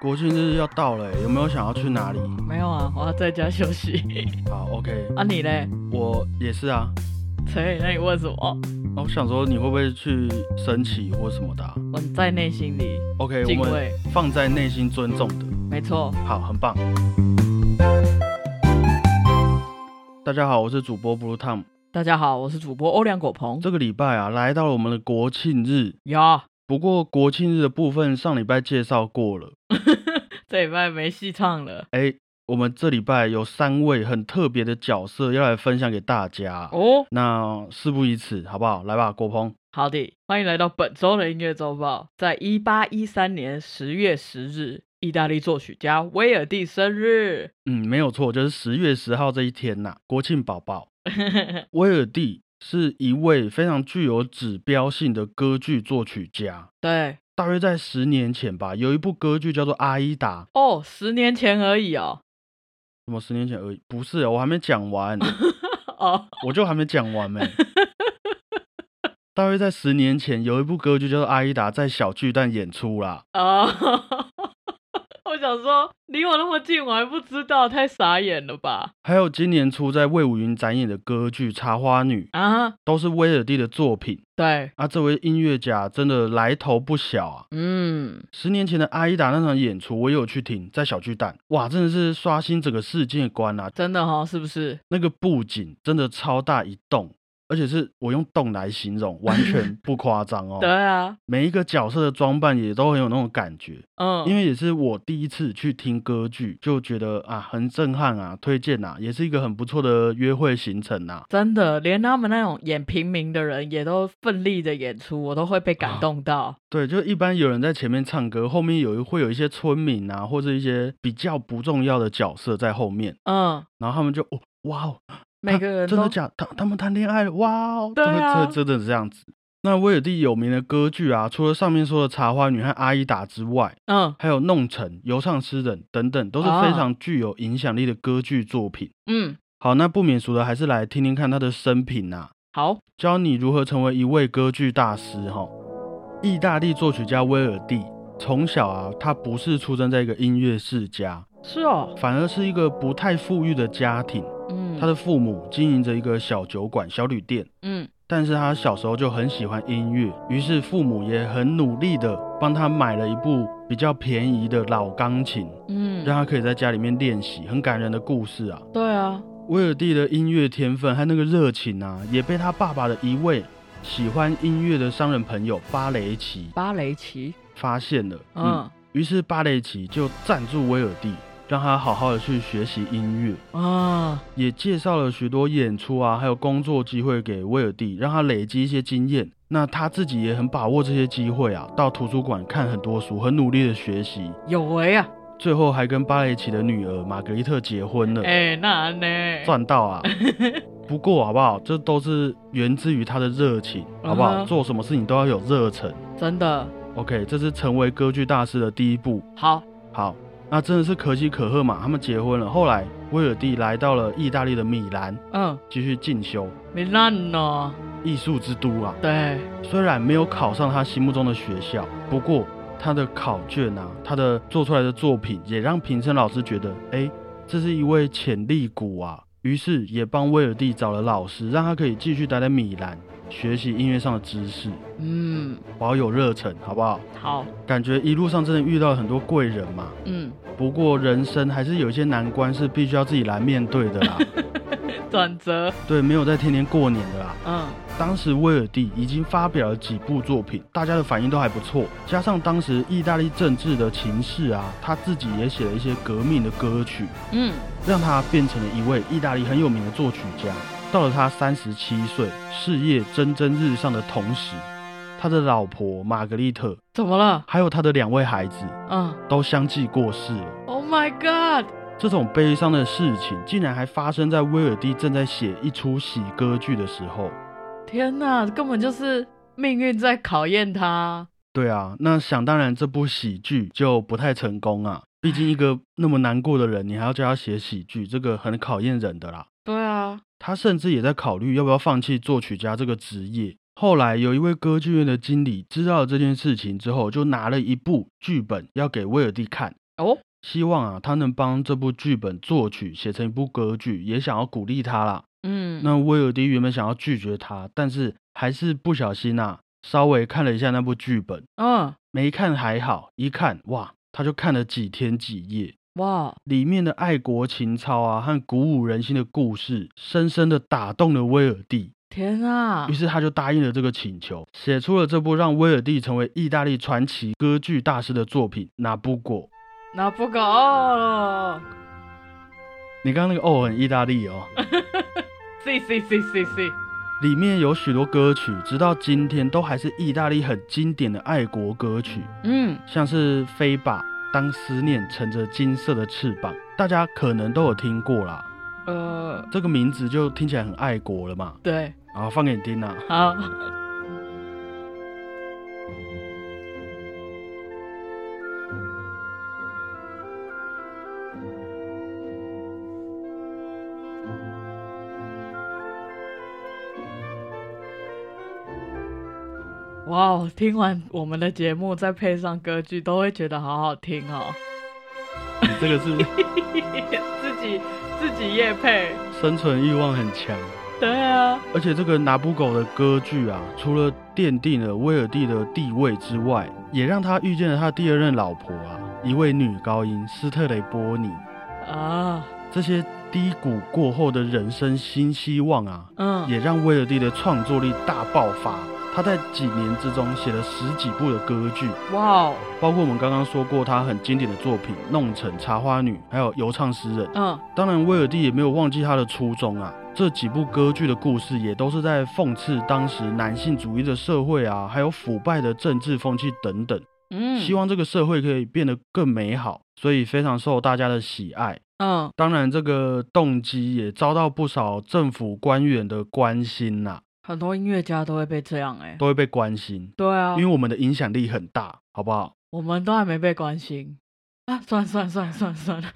国庆日要到了欸，有没有想要去哪里？没有啊，我要在家休息。好，OK，啊，你嘞？我也是啊。所以，那你问什么？那我想说，你会不会去升旗或什么的啊、我在内心里 OK，我们。放在内心尊重的。没错，好，很棒。大家好，我是主播 Blue Tom。大家好，我是主播欧良果鹏。这个礼拜啊，来到了我们的国庆日。呀，不过国庆日的部分上礼拜介绍过了。这礼拜没戏唱了。哎，我们这礼拜有三位很特别的角色要来分享给大家。哦，那事不宜迟，好不好？来吧，国鹏。好的，欢迎来到本周的音乐周报。在一八一三年十月十日，意大利作曲家威尔第生日。嗯，没有错，就是十月十号这一天呐、国庆宝宝。威尔第是一位非常具有指标性的歌剧作曲家。对，大约在十年前吧，有一部歌剧叫做《阿依达》，哦，十年前而已哦。什么十年前而已？不是，我还没讲完，哦，我就还没讲完没。大约在十年前，有一部歌剧叫做《阿依达》，在小巨蛋演出啦。哦，我想说，离我那么近，我还不知道，太傻眼了吧？还有今年初在魏武云展演的歌剧《茶花女》，啊，都是威尔第的作品。对，啊，这位音乐家真的来头不小啊！嗯，十年前的阿依达那场演出，我也有去听，在小巨蛋，哇，真的是刷新整个世界观啊！真的哈、哦，是不是？那个布景真的超大一栋，而且是我用动来形容，完全 不夸张哦。对啊，每一个角色的装扮也都很有那种感觉，嗯，因为也是我第一次去听歌剧，就觉得啊很震撼啊，推荐啊，也是一个很不错的约会行程啊。真的，连他们那种演平民的人也都奋力的演出，我都会被感动到。对，就一般有人在前面唱歌，后面有一会有一些村民啊，或者一些比较不重要的角色在后面，嗯，然后他们就哦哇哦，每个人都真的假？他他们谈恋爱了，哇哦，真的对啊真的真的是这样子。那威尔第有名的歌剧啊，除了上面说的《茶花女》和《阿依达》之外，嗯还有《弄臣》《游唱诗人》等等，都是非啊常具有影响力的歌剧作品。嗯，好，那不免俗的，还是来听听看他的生平啊，好，教你如何成为一位歌剧大师哈。意大利作曲家威尔第从小啊，他不是出生在一个音乐世家，是哦，反而是一个不太富裕的家庭。嗯，他的父母经营着一个小酒馆、小旅店，嗯但是他小时候就很喜欢音乐，于是父母也很努力的帮他买了一部比较便宜的老钢琴，嗯，让他可以在家里面练习。很感人的故事啊！对啊，威尔蒂的音乐天分和那个热情啊，也被他爸爸的一位喜欢音乐的商人朋友巴雷奇巴雷奇，发现了。嗯，嗯于是巴雷奇就赞助威尔第，让他好好的去学习音乐。啊，也介绍了许多演出啊，还有工作机会给威尔第，让他累积一些经验。那他自己也很把握这些机会啊，到图书馆看很多书，很努力的学习，有为啊，最后还跟巴雷奇的女儿玛格丽特结婚了，哎、那呢？赚到啊！不过好不好，这都是源自于他的热情，好不好？做什么事情都要有热忱。真的 OK，这是成为歌剧大师的第一步。好，好，那真的是可喜可贺嘛，他们结婚了。后来威尔蒂来到了意大利的米兰，嗯，继续进修。米兰呢？艺术之都啊，对，虽然没有考上他心目中的学校，不过他的考卷啊，他的做出来的作品也让评审老师觉得，哎，这是一位潜力股啊。于是也帮威尔蒂找了老师，让他可以继续待在米兰学习音乐上的知识，嗯，保有热忱，好不好？好，感觉一路上真的遇到了很多贵人嘛。嗯，不过人生还是有一些难关是必须要自己来面对的啦。转折，对，没有在天天过年的啦。嗯当时威尔第已经发表了几部作品，大家的反应都还不错。加上当时意大利政治的情势啊，他自己也写了一些革命的歌曲，嗯，让他变成了一位意大利很有名的作曲家。到了他三十七岁，事业蒸蒸日上的同时，他的老婆玛格丽特怎么了？还有他的两位孩子嗯都相继过世了。，Oh my God，这种悲伤的事情竟然还发生在威尔第正在写一出喜歌剧的时候。天哪，根本就是命运在考验他。对啊，那想当然这部喜剧就不太成功啊。毕竟一个那么难过的人，你还要叫他写喜剧，这个很考验人的啦。对啊，他甚至也在考虑要不要放弃作曲家这个职业。后来有一位歌剧院的经理知道了这件事情之后，就拿了一部剧本要给威尔第看，哦，希望啊他能帮这部剧本作曲写成一部歌剧，也想要鼓励他啦。嗯，那威尔第原本想要拒绝他，但是还是不小心啊，稍微看了一下那部剧本，嗯，没看还好，一看哇，他就看了几天几夜。哇，里面的爱国情操啊和鼓舞人心的故事，深深的打动了威尔第。天啊于！是他就答应了这个请求，写出了这部让威尔第成为意大利传奇歌剧大师的作品《拿不果》。那不够哦你刚刚那个哦很意大利哦，，C C C C C，里面有许多歌曲，直到今天都还是意大利很经典的爱国歌曲，嗯，像是《飞吧》《当思念乘着金色的翅膀》，大家可能都有听过啦。呃，这个名字就听起来很爱国了嘛。对，好，放给你听啦。好，哇哦！听完我们的节目，再配上歌剧，都会觉得好好听哦。你这个是 自己自己夜配，生存欲望很强，对啊，而且这个拿布狗的歌剧啊，除了奠定了威尔第的地位之外，也让他遇见了他第二任老婆啊，一位女高音斯特雷波尼。啊，这些低谷过后的人生新希望啊，嗯，也让威尔第的创作力大爆发。他在几年之中写了十几部的歌剧，哇哦，包括我们刚刚说过他很经典的作品《弄臣》《茶花女》，还有《游唱诗人》。嗯，当然，威尔第也没有忘记他的初衷啊。这几部歌剧的故事也都是在讽刺当时男性主义的社会啊，还有腐败的政治风气等等。嗯，希望这个社会可以变得更美好，所以非常受大家的喜爱。嗯，当然，这个动机也遭到不少政府官员的关心呐、很多音乐家都会被这样哎、都会被关心，对啊，因为我们的影响力很大，好不好？我们都还没被关心啊！算了算了算了算了算了，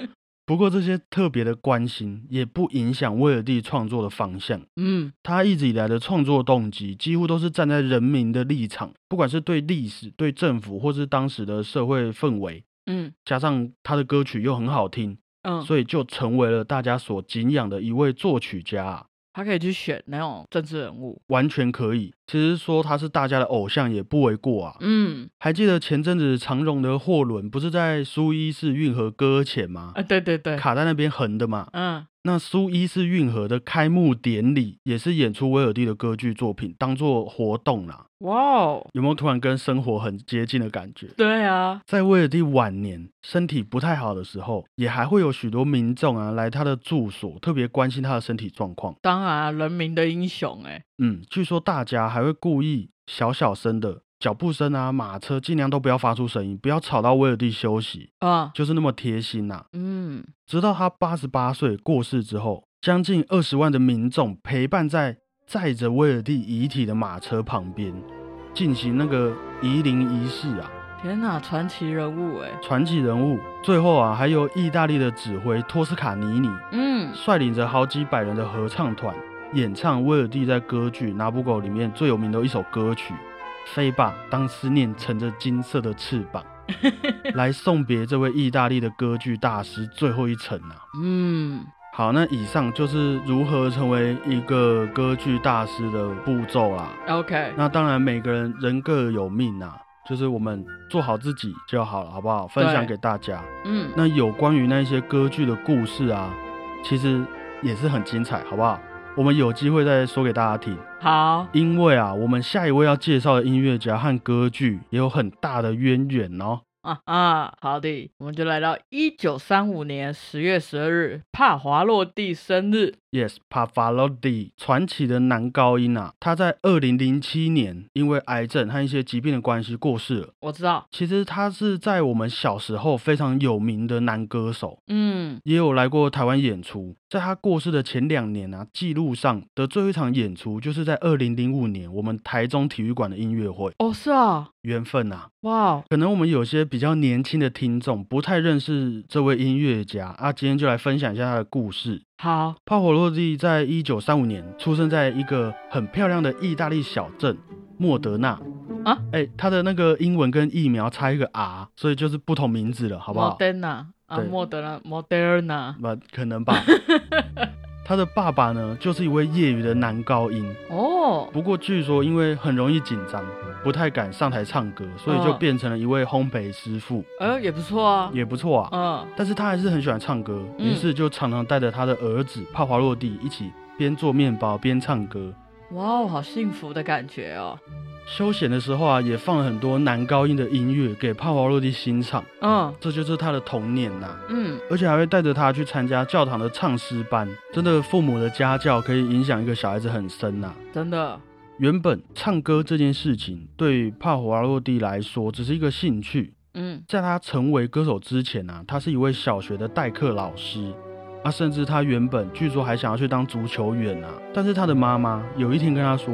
不过这些特别的关心也不影响威尔第创作的方向。嗯他一直以来的创作动机几乎都是站在人民的立场，不管是对历史、对政府，或是当时的社会氛围，嗯加上他的歌曲又很好听，嗯，所以就成为了大家所敬仰的一位作曲家啊。他可以去选那种政治人物，完全可以。其实说他是大家的偶像也不为过啊。嗯还记得前阵子长荣的货轮不是在苏伊士运河搁浅吗？啊，对对对，卡在那边横的嘛。嗯那苏伊士运河的开幕典礼也是演出威尔第的歌剧作品，当做活动啦。哇哦，有没有突然跟生活很接近的感觉？对啊，在威尔第晚年身体不太好的时候，也还会有许多民众啊来他的住所，特别关心他的身体状况。当然啊人民的英雄哎、嗯，据说大家还会故意小小声的脚步声啊、马车，尽量都不要发出声音，不要吵到威尔第休息，啊，就是那么贴心呐、嗯。直到他八十八岁过世之后，将近二十万的民众陪伴在载着威尔第遗体的马车旁边，进行那个移灵仪式啊。天哪，传奇人物哎、传奇人物，最后啊，还有意大利的指挥托斯卡尼尼嗯。率领着好几百人的合唱团，演唱威尔蒂在歌剧《拿布狗》里面最有名的一首歌曲《飞吧，当思念乘着金色的翅膀》，来送别这位意大利的歌剧大师最后一程啊。嗯，好，那以上就是如何成为一个歌剧大师的步骤啦。OK，那当然，每个人人各有命啊，就是我们做好自己就好了，好不好？分享给大家。嗯那有关于那些歌剧的故事啊，其实也是很精彩，好不好？我们有机会再说给大家听，好，因为啊，我们下一位要介绍的音乐家和歌剧也有很大的渊源哦。啊啊，好的，我们就来到一九三五年十月十二日，帕华洛蒂生日。Yes, Pavarotti，传奇的男高音啊，他在二零零七年因为癌症和一些疾病的关系过世了。我知道，其实他是在我们小时候非常有名的男歌手，嗯也有来过台湾演出。在他过世的前两年啊，记录上的最后一场演出就是在二零零五年我们台中体育馆的音乐会。哦是啊，缘分啊，哇哦，可能我们有些比较年轻的听众不太认识这位音乐家啊，今天就来分享一下他的故事。好，炮火落地在一九三五年出生在一个很漂亮的意大利小镇莫德纳啊，哎，他的那个英文跟疫苗差一个 R，所以就是不同名字了，好不好？莫德纳啊，对莫德纳，莫德纳。不可能吧？他的爸爸呢，就是一位业余的男高音，哦，不过据说因为很容易紧张，不太敢上台唱歌，所以就嗯变成了一位烘焙师傅，呃，也不错啊。也不错啊。嗯，但是他还是很喜欢唱歌，嗯于是就常常带着他的儿子帕华洛蒂一起边做面包边唱歌。哇哦，好幸福的感觉哦。休闲的时候啊，也放了很多男高音的音乐给帕瓦罗蒂欣赏，嗯这就是他的童年呐、嗯，而且还会带着他去参加教堂的唱诗班。真的，父母的家教可以影响一个小孩子很深呐、真的。原本唱歌这件事情对于帕瓦罗蒂来说只是一个兴趣，嗯在他成为歌手之前啊，他是一位小学的代课老师。啊，甚至他原本据说还想要去当足球员啊，但是他的妈妈有一天跟他说：“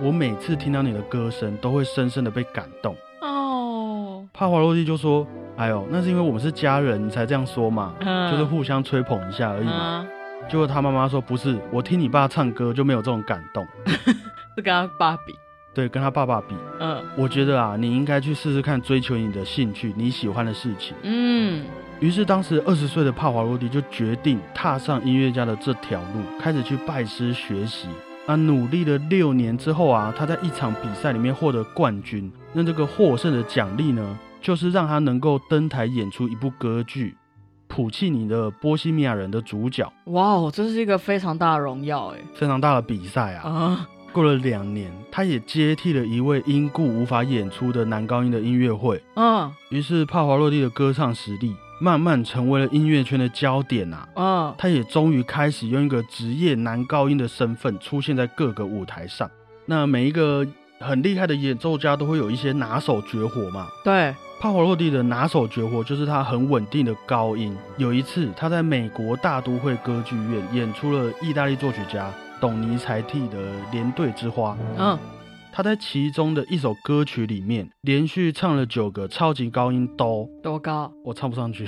我每次听到你的歌声，都会深深的被感动。哦”，帕华洛蒂就说：“哎呦，那是因为我们是家人，你才这样说嘛，嗯就是互相吹捧一下而已嘛。嗯，结果他妈妈说：“不是，我听你爸唱歌就没有这种感动。是跟他爸比。对，跟他爸爸比，嗯我觉得啊，你应该去试试看，追求你的兴趣，你喜欢的事情。”嗯，于是，当时二十岁的帕瓦罗蒂就决定踏上音乐家的这条路，开始去拜师学习。啊，努力了六年之后啊，他在一场比赛里面获得冠军。那这个获胜的奖励呢，就是让他能够登台演出一部歌剧《普契尼的波西米亚人》的主角，哇哦，这是一个非常大的荣耀哎。非常大的比赛啊。啊，过了两年，他也接替了一位因故无法演出的男高音的音乐会。嗯于是，帕华洛蒂的歌唱实力慢慢成为了音乐圈的焦点啊。嗯，他也终于开始用一个职业男高音的身份出现在各个舞台上。那每一个很厉害的演奏家都会有一些拿手绝活嘛。对，帕瓦洛蒂的拿手绝活就是他很稳定的高音。有一次，他在美国大都会歌剧院演出了意大利作曲家董尼才蒂的《连队之花》。嗯，他在其中的一首歌曲里面连续唱了九个超级高音哆，多高？我唱不上去，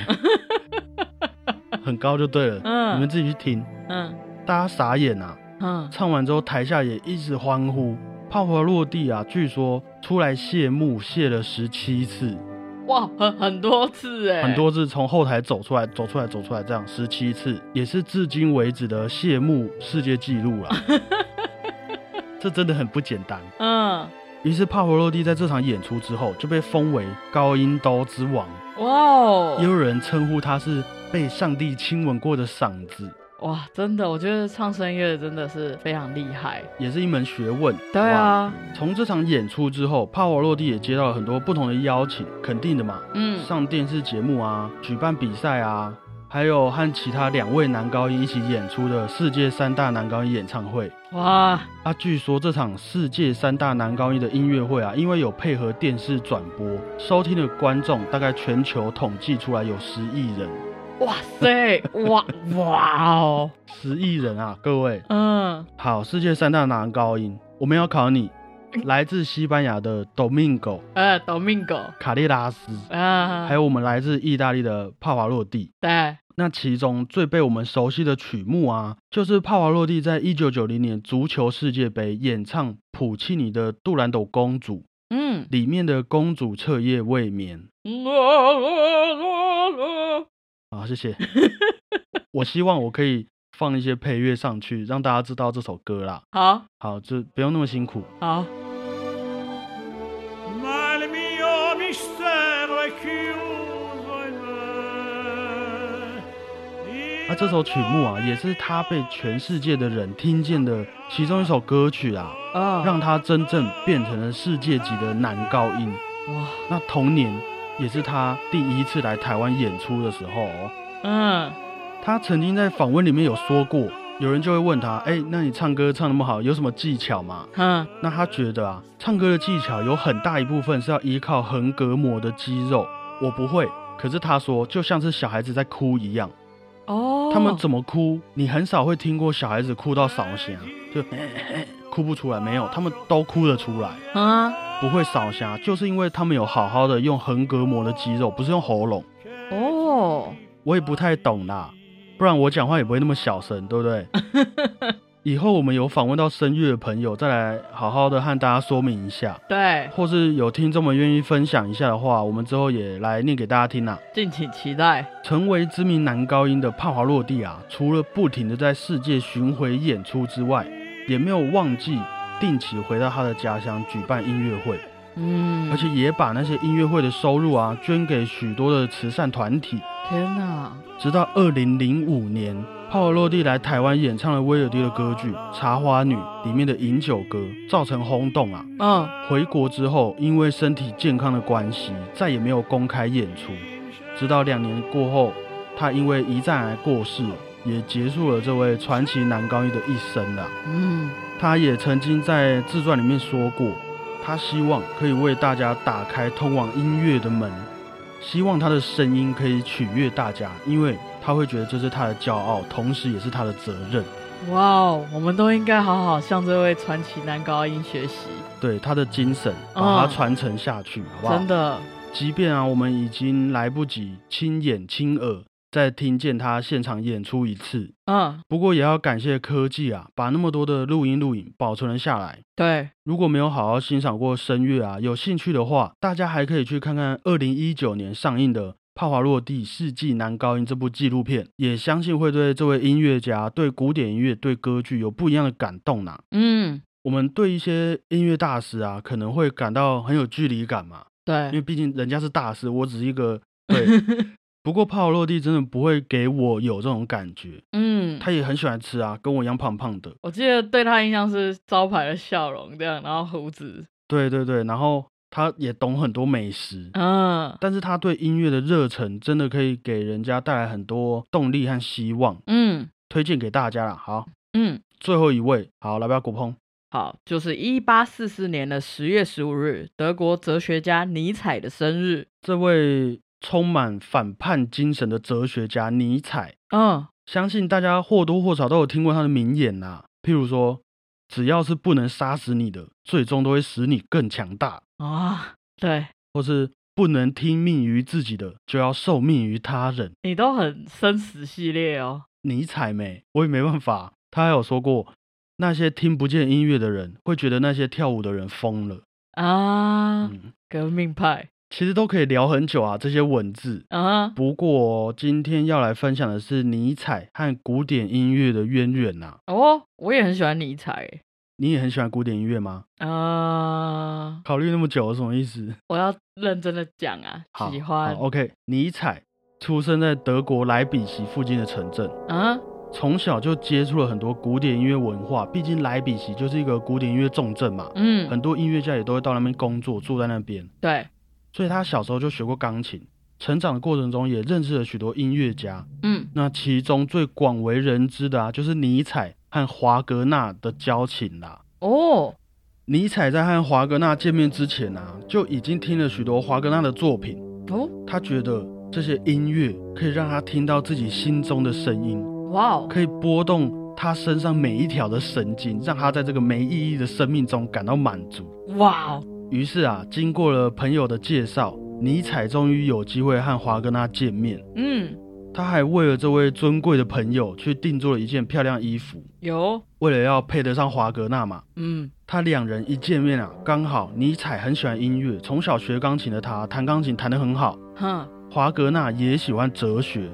很高就对了。嗯你们自己去听。嗯大家傻眼啊！嗯，唱完之后，台下也一直欢呼。泡泡落地啊，据说出来谢幕谢了十七次，哇，很很多次哎，很多次从后台走出来，走出来，走出来，这样十七次，也是至今为止的谢幕世界纪录啦。这真的很不简单。嗯，于是帕火洛蒂在这场演出之后就被封为高音刀之王，哇哦，也有人称呼他是被上帝亲吻过的嗓子，哇，真的，我觉得唱声乐真的是非常厉害。也是一门学问。对啊，从这场演出之后，帕瓦罗蒂也接到了很多不同的邀请，肯定的嘛，嗯。上电视节目啊，举办比赛啊，还有和其他两位男高音一起演出的世界三大男高音演唱会。哇，啊，据说这场世界三大男高音的音乐会啊，因为有配合电视转播，收听的观众大概全球统计出来有十亿人，哇塞，哇哇哦，十亿人啊，各位。嗯，好，世界三大男高音，我们要考你，来自西班牙的 Domingo 呃，Domingo，卡列拉斯。啊，还有我们来自意大利的帕瓦洛蒂。对，那其中最被我们熟悉的曲目啊，就是帕瓦洛蒂在一九九零年足球世界杯演唱普契尼的《杜兰朵公主》嗯，里面的公主彻夜未眠。好，谢谢。我希望我可以放一些配乐上去，让大家知道这首歌啦。好好，就不用那么辛苦。好，那这首曲目啊，也是他被全世界的人听见的其中一首歌曲啊。啊，让他真正变成了世界级的男高音。哇，那同年也是他第一次来台湾演出的时候哦。嗯，他曾经在访问里面有说过，有人就会问他：“哎、那你唱歌唱那么好，有什么技巧吗哼，？”那他觉得啊，唱歌的技巧有很大一部分是要依靠横膈膜的肌肉。我不会，可是他说就像是小孩子在哭一样。哦，他们怎么哭，你很少会听过小孩子哭到扫弦，就哭不出来，没有，他们都哭得出来，啊？不会扫瞎，就是因为他们有好好的用横膈膜的肌肉，不是用喉咙。哦，我也不太懂啦，不然我讲话也不会那么小声，对不对？以后我们有访问到声乐的朋友，再来好好的和大家说明一下，对，或是有听众们愿意分享一下的话，我们之后也来念给大家听啊。敬请期待。成为知名男高音的帕华洛蒂啊，除了不停的在世界巡回演出之外，也没有忘记定期回到他的家乡举办音乐会，嗯，而且也把那些音乐会的收入啊捐给许多的慈善团体。天哪，直到二零零五年，帕瓦洛蒂来台湾演唱了威尔第的歌剧《茶花女》里面的饮酒歌，造成轰动啊。嗯，回国之后，因为身体健康的关系，再也没有公开演出。直到两年过后，他因为胰脏癌过世，也结束了这位传奇男高音的一生了。嗯，他也曾经在自传里面说过，他希望可以为大家打开通往音乐的门，希望他的声音可以取悦大家，因为他会觉得这是他的骄傲，同时也是他的责任。哇哦，我们都应该好好向这位传奇男高音学习，对他的精神，把它传承下去，好不好？真的，即便啊，我们已经来不及亲眼亲耳再听见他现场演出一次，嗯，不过也要感谢科技啊，把那么多的录音录影保存了下来。对，如果没有好好欣赏过声乐啊，有兴趣的话，大家还可以去看看二零一九年上映的《帕瓦洛蒂世纪男高音》这部纪录片，也相信会对这位音乐家、对古典音乐、对歌剧有不一样的感动呐。嗯，我们对一些音乐大师啊，可能会感到很有距离感嘛，对因为对，毕竟人家是大师，我只是一个 对。不过帕瓦洛蒂真的不会给我有这种感觉，嗯，他也很喜欢吃啊，跟我一样胖胖的。我记得对他印象是招牌的笑容这样，然后胡子，对对对，然后他也懂很多美食，嗯。但是他对音乐的热忱真的可以给人家带来很多动力和希望，嗯。推荐给大家啦。好，嗯，最后一位，好，来吧，国鹏。好，就是一八四四年的十月十五日，德国哲学家尼采的生日。这位充满反叛精神的哲学家尼采，嗯，相信大家或多或少都有听过他的名言呐、譬如说，只要是不能杀死你的，最终都会使你更强大；啊，对或是不能听命于自己的，就要受命于他人。你都很生死系列哦。尼采没，我也没办法。他还有说过，那些听不见音乐的人会觉得那些跳舞的人疯了。啊，嗯，革命派其实都可以聊很久啊，这些文字。啊，不过今天要来分享的是尼采和古典音乐的渊源呐、哦，我也很喜欢尼采欸。你也很喜欢古典音乐吗？啊，考虑那么久，什么意思？我要认真的讲啊，好，喜欢好，OK。尼采出生在德国莱比锡附近的城镇，啊，从小就接触了很多古典音乐文化。毕竟莱比锡就是一个古典音乐重镇嘛，嗯，很多音乐家也都会到那边工作，住在那边。对，所以他小时候就学过钢琴，成长的过程中也认识了许多音乐家。嗯那其中最广为人知的啊，就是尼采和华格纳的交情啦。哦，尼采在和华格纳见面之前啊，就已经听了许多华格纳的作品。哦，他觉得这些音乐可以让他听到自己心中的声音，哇哦，可以拨动他身上每一条的神经，让他在这个没意义的生命中感到满足。哇哦，于是啊，经过了朋友的介绍，尼采终于有机会和华格纳见面。嗯，他还为了这位尊贵的朋友去定做了一件漂亮衣服，有，为了要配得上华格纳嘛。嗯。他两人一见面啊，刚好尼采很喜欢音乐，从小学钢琴的他弹钢琴弹得很好。哼，华格纳也喜欢哲学，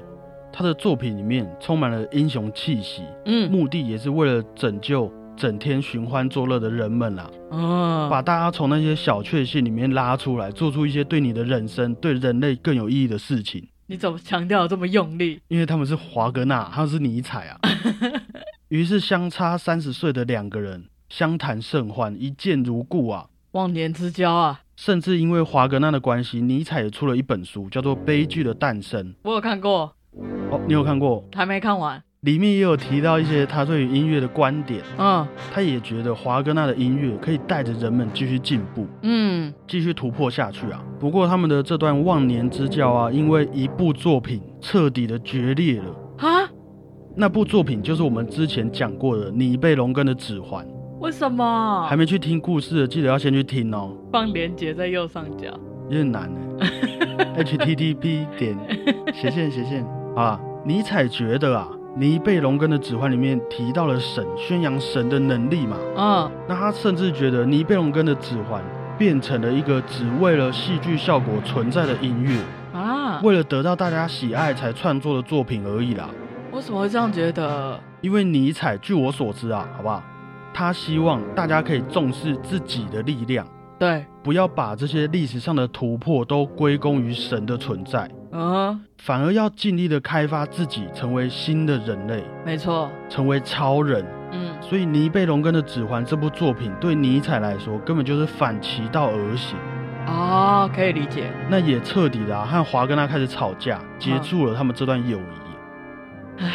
他的作品里面充满了英雄气息，嗯。目的也是为了拯救整天寻欢作乐的人们啦，嗯，把大家从那些小确幸里面拉出来，做出一些对你的人生、对人类更有意义的事情。你怎么强调这么用力？因为他们是华格纳，他们是尼采啊。于是相差三十岁的两个人相谈甚欢，一见如故啊。忘年之交啊，甚至因为华格纳的关系，尼采也出了一本书，叫做《悲剧的诞生》。我有看过，哦，你有看过？还没看完。里面也有提到一些他对于音乐的观点。嗯他也觉得华格纳的音乐可以带着人们继续进步，嗯，继续突破下去啊。不过他们的这段忘年之交啊，因为一部作品彻底的决裂了。哈，那部作品就是我们之前讲过的《尼贝龙根的指环》。为什么？还没去听故事的，记得要先去听哦。放连接在右上角。有点难呢。http 点斜线斜线。好啦，尼采觉得啊，《尼贝龙根的指环》里面提到了神，宣扬神的能力嘛。嗯，那他甚至觉得《尼贝龙根的指环》变成了一个只为了戏剧效果存在的音乐，啊，为了得到大家喜爱才创作的作品而已啦。为什么会这样觉得？因为尼采，据我所知啊，好不好？他希望大家可以重视自己的力量，对，不要把这些历史上的突破都归功于神的存在，嗯，反而要尽力的开发自己，成为新的人类，没错，成为超人。嗯，所以《尼贝龙根的指环》这部作品对尼采来说根本就是反其道而行，哦，可以理解。那也彻底的、啊、和华格纳开始吵架，结束了他们这段友谊。唉，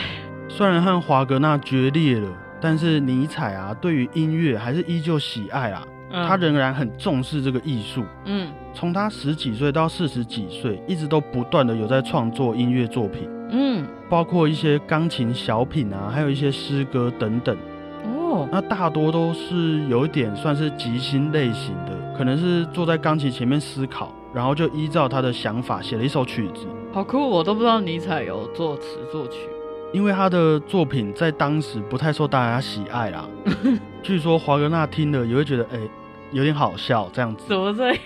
虽然和华格纳决裂了，但是尼采啊，对于音乐还是依旧喜爱啊，嗯他仍然很重视这个艺术。嗯从他十几岁到四十几岁，一直都不断的有在创作音乐作品，嗯，包括一些钢琴小品啊，还有一些诗歌等等。哦，那大多都是有一点算是即兴类型的，可能是坐在钢琴前面思考，然后就依照他的想法写了一首曲子。好酷！我都不知道尼采有作词作曲。因为他的作品在当时不太受大家喜爱啦，据说华格纳听了也会觉得，哎、有点好笑这样子。怎么这样？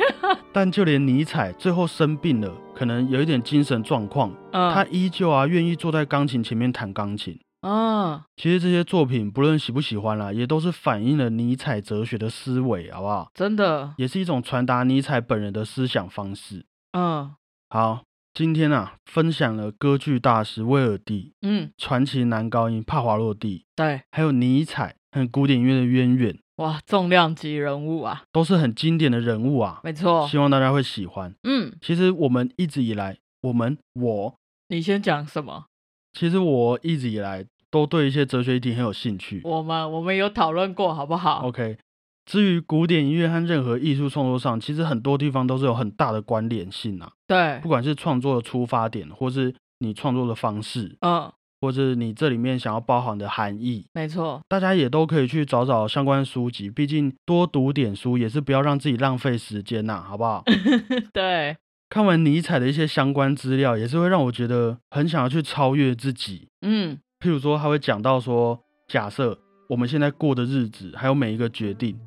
但就连尼采最后生病了，可能有一点精神状况，嗯，他依旧啊愿意坐在钢琴前面弹钢琴。嗯，其实这些作品不论喜不喜欢啦，也都是反映了尼采哲学的思维，好不好？真的，也是一种传达尼采本人的思想方式。嗯好，今天啊，分享了歌剧大师威尔第、嗯，传奇男高音帕华洛蒂，对，还有尼采和古典音乐的渊源，哇，重量级人物啊，都是很经典的人物啊。没错。希望大家会喜欢。嗯，其实我们一直以来，我们我你先讲什么？其实我一直以来都对一些哲学议题很有兴趣。我们我们有讨论过，好不好？OK，至于古典音乐和任何艺术创作上，其实很多地方都是有很大的关联性啊。对不，管是创作的出发点，或是你创作的方式，嗯，或是你这里面想要包含的含义，没错，大家也都可以去找找相关书籍。毕竟多读点书也是不要让自己浪费时间呐、好不好？对，看完尼采的一些相关资料，也是会让我觉得很想要去超越自己。嗯譬如说，他会讲到说，假设我们现在过的日子，还有每一个决定，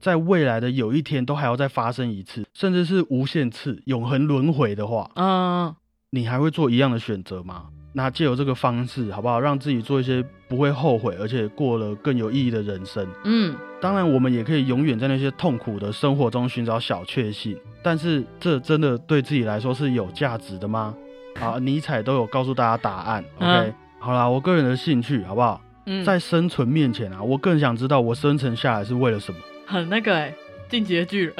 在未来的有一天都还要再发生一次，甚至是无限次、永恒轮回的话，嗯，你还会做一样的选择吗？那借由这个方式，好不好，让自己做一些不会后悔，而且过了更有意义的人生。嗯，当然，我们也可以永远在那些痛苦的生活中寻找小确幸，但是这真的对自己来说是有价值的吗？啊，尼采都有告诉大家答案。OK，、嗯好啦，我个人的兴趣，好不好？嗯，在生存面前啊，我更想知道我生存下来是为了什么。很那个哎，进击的巨人，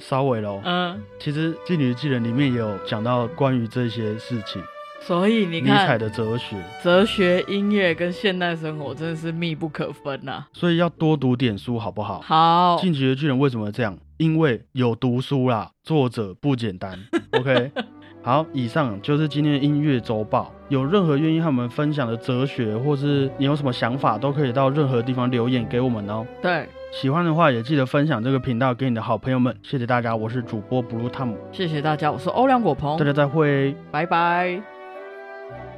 稍微喽，嗯，其实《进击的巨人》里面也有讲到关于这些事情，所以你尼采，的哲学，哲学、音乐跟现代生活真的是密不可分呐、所以要多读点书，好不好？好，进击的巨人为什么这样？因为有读书啦，作者不简单。OK，好，以上就是今天的音乐周报。有任何愿意和我们分享的哲学，或是你有什么想法，都可以到任何地方留言给我们哦。对，喜欢的话也记得分享这个频道给你的好朋友们。谢谢大家，我是主播 Blue Tom，谢谢大家，我是欧良果鹏大，家再会。拜拜。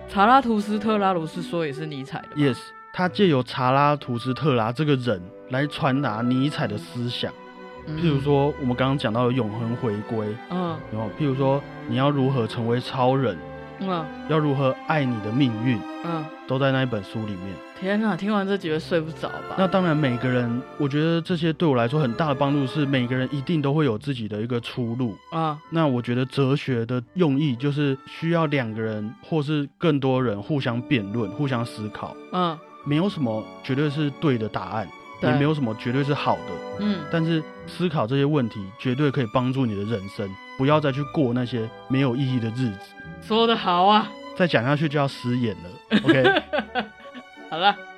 查拉图斯特拉如是说也是尼采的 Yes，他借由查拉图斯特拉这个人来传达尼采的思想。嗯。譬如，说，我们刚刚讲到的永恒回归，嗯。然后譬如说，你要如何成为超人，嗯。要如何爱你的命运，嗯，都在那一本书里面。天哪，听完这集会睡不着吧？那当然，每个人，我觉得这些对我来说很大的帮助是，每个人一定都会有自己的一个出路。啊，那我觉得哲学的用意就是需要两个人或是更多人互相辩论、互相思考，嗯没有什么绝对是对的答案，也对没有什么绝对是好的。嗯，但是思考这些问题，绝对可以帮助你的人生，不要再去过那些没有意义的日子。说得好啊。再讲下去就要失言了。OK。好了。